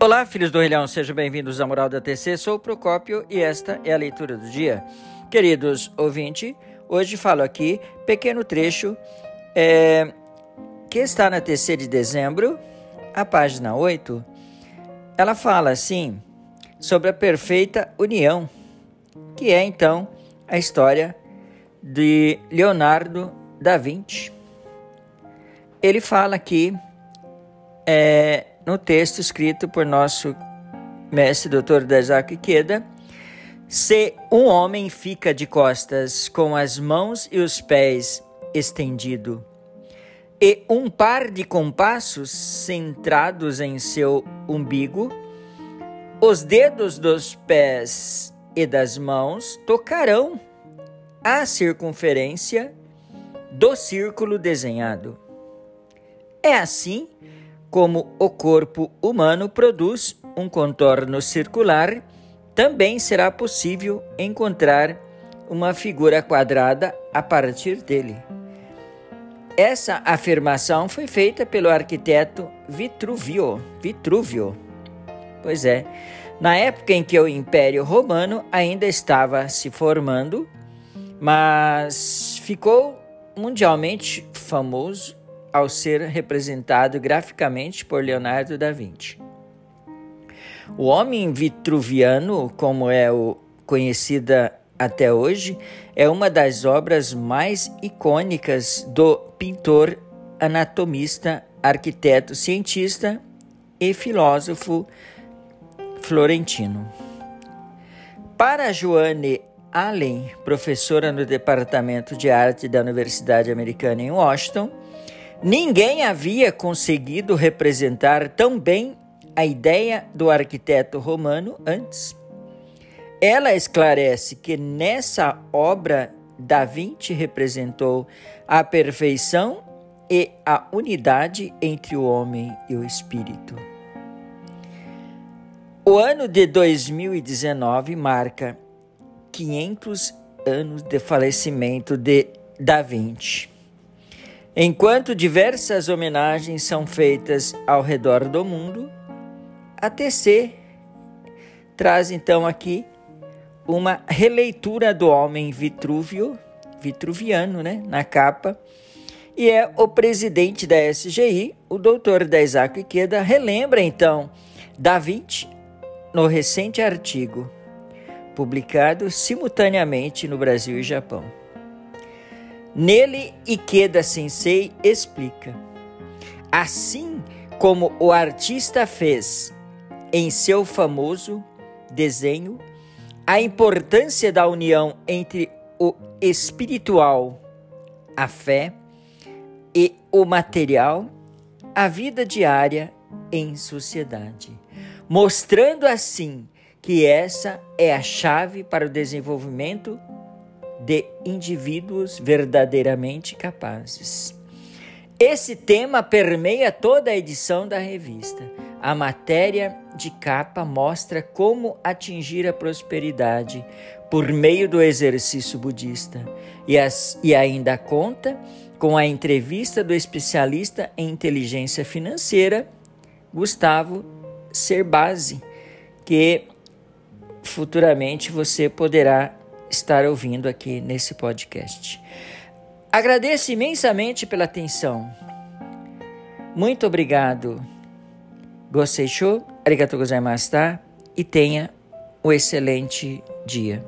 Olá, filhos do Rilhão, sejam bem-vindos à Moral da TC. Sou o Procópio e esta é a leitura do dia. Queridos ouvintes, hoje falo aqui pequeno trecho é, que está na TC de dezembro, a página 8. Ela fala assim sobre a perfeita união, que é então a história de Leonardo da Vinci. Ele fala aqui é, no texto escrito por nosso mestre Dr. Isaac Queda, se um homem fica de costas com as mãos e os pés estendido e um par de compassos centrados em seu umbigo, os dedos dos pés e das mãos tocarão a circunferência do círculo desenhado. É assim como o corpo humano produz um contorno circular, também será possível encontrar uma figura quadrada a partir dele. Essa afirmação foi feita pelo arquiteto Vitruvio. Vitruvio. Pois é, na época em que o Império Romano ainda estava se formando, mas ficou mundialmente famoso ao ser representado graficamente por Leonardo da Vinci. O homem vitruviano, como é conhecida até hoje, é uma das obras mais icônicas do pintor, anatomista, arquiteto, cientista e filósofo florentino. Para Joanne Allen, professora no Departamento de Arte da Universidade Americana em Washington, Ninguém havia conseguido representar tão bem a ideia do arquiteto romano antes. Ela esclarece que nessa obra Da Vinci representou a perfeição e a unidade entre o homem e o espírito. O ano de 2019 marca 500 anos de falecimento de Da Vinci. Enquanto diversas homenagens são feitas ao redor do mundo, a TC traz então aqui uma releitura do homem Vitrúvio, vitruviano, né, na capa, e é o presidente da SGI, o doutor Isaac Queda, relembra então Da Vinci no recente artigo publicado simultaneamente no Brasil e Japão. Nele, Ikeda Sensei explica: assim como o artista fez em seu famoso desenho, a importância da união entre o espiritual, a fé e o material, a vida diária em sociedade, mostrando assim que essa é a chave para o desenvolvimento de indivíduos verdadeiramente capazes. Esse tema permeia toda a edição da revista. A matéria de capa mostra como atingir a prosperidade por meio do exercício budista e, as, e ainda conta com a entrevista do especialista em inteligência financeira, Gustavo Cerbasi, que futuramente você poderá estar ouvindo aqui nesse podcast. Agradeço imensamente pela atenção. Muito obrigado. Gostei show? Arigatou gozaimashita e tenha um excelente dia.